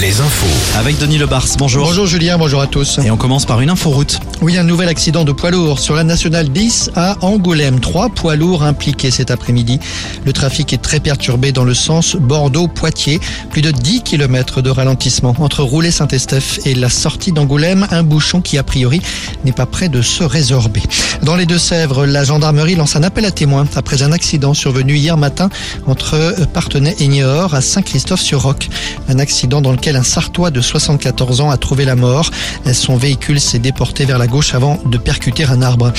les infos. Avec Denis Lebars, bonjour. Bonjour Julien, bonjour à tous. Et on commence par une inforoute. Oui, un nouvel accident de poids lourd sur la nationale 10 à Angoulême. Trois poids lourds impliqués cet après-midi. Le trafic est très perturbé dans le sens Bordeaux-Poitiers. Plus de 10 km de ralentissement entre Roulet-Saint-Estèphe et la sortie d'Angoulême. Un bouchon qui, a priori, n'est pas prêt de se résorber. Dans les Deux-Sèvres, la gendarmerie lance un appel à témoins après un accident survenu hier matin entre Partenay et Niort à Saint-Christophe-sur-Roc. Un accident dans lequel un Sartois de 74 ans a trouvé la mort. Son véhicule s'est déporté vers la gauche avant de percuter un arbre.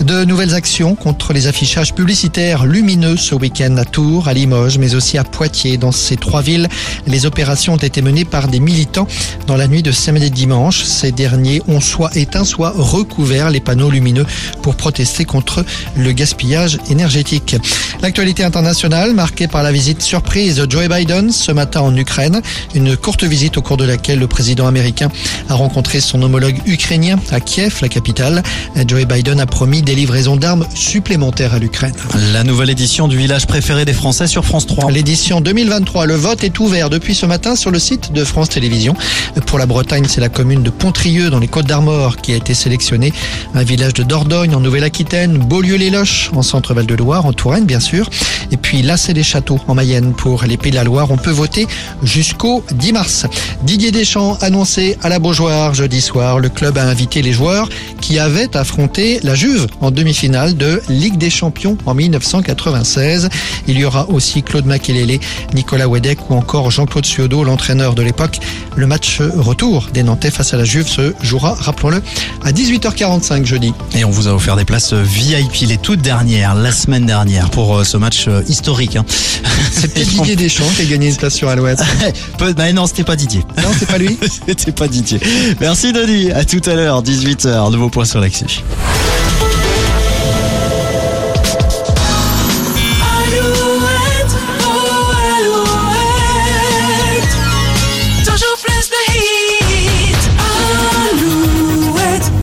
De nouvelles actions contre les affichages publicitaires lumineux ce week-end à Tours, à Limoges, mais aussi à Poitiers. Dans ces trois villes, les opérations ont été menées par des militants dans la nuit de samedi et dimanche. Ces derniers ont soit éteint, soit recouvert les panneaux lumineux pour protester contre le gaspillage énergétique. L'actualité internationale marquée par la visite surprise de Joe Biden ce matin en Ukraine. Une courte visite au cours de laquelle le président américain a rencontré son homologue ukrainien à Kiev, la capitale. Joe Biden a promis des livraisons d'armes supplémentaires à l'Ukraine. La nouvelle édition du village préféré des Français sur France 3. L'édition 2023, le vote est ouvert depuis ce matin sur le site de France Télévisions. Pour la Bretagne, c'est la commune de Pontrieux dans les Côtes d'Armor qui a été sélectionnée. Un village de Dordogne en Nouvelle-Aquitaine, Beaulieu-les-Loches en Centre-Val de Loire, en Touraine bien sûr. Et puis là, c'est les châteaux en Mayenne pour les Pays de la Loire. On peut voter jusqu'au 10 mars. Didier Deschamps annoncé à la Beaujoire jeudi soir. Le club a invité les joueurs qui avaient affronté la Juve en demi-finale de Ligue des Champions en 1996. Il y aura aussi Claude Makelele, Nicolas Wedek ou encore Jean-Claude Suodo, l'entraîneur de l'époque. Le match retour des Nantais face à la Juve se jouera, rappelons-le, à 18h45 jeudi. Et on vous a offert des places VIP, les toutes dernières, la semaine dernière, pour euh, ce match euh, historique. hein. C'était Didier Deschamps qui a gagné une place sur Alouette. Bah non, c'était pas Didier. Non, c'est pas lui C'était pas Didier. Merci Denis. À tout à l'heure, 18h. Nouveau point sur l'actu.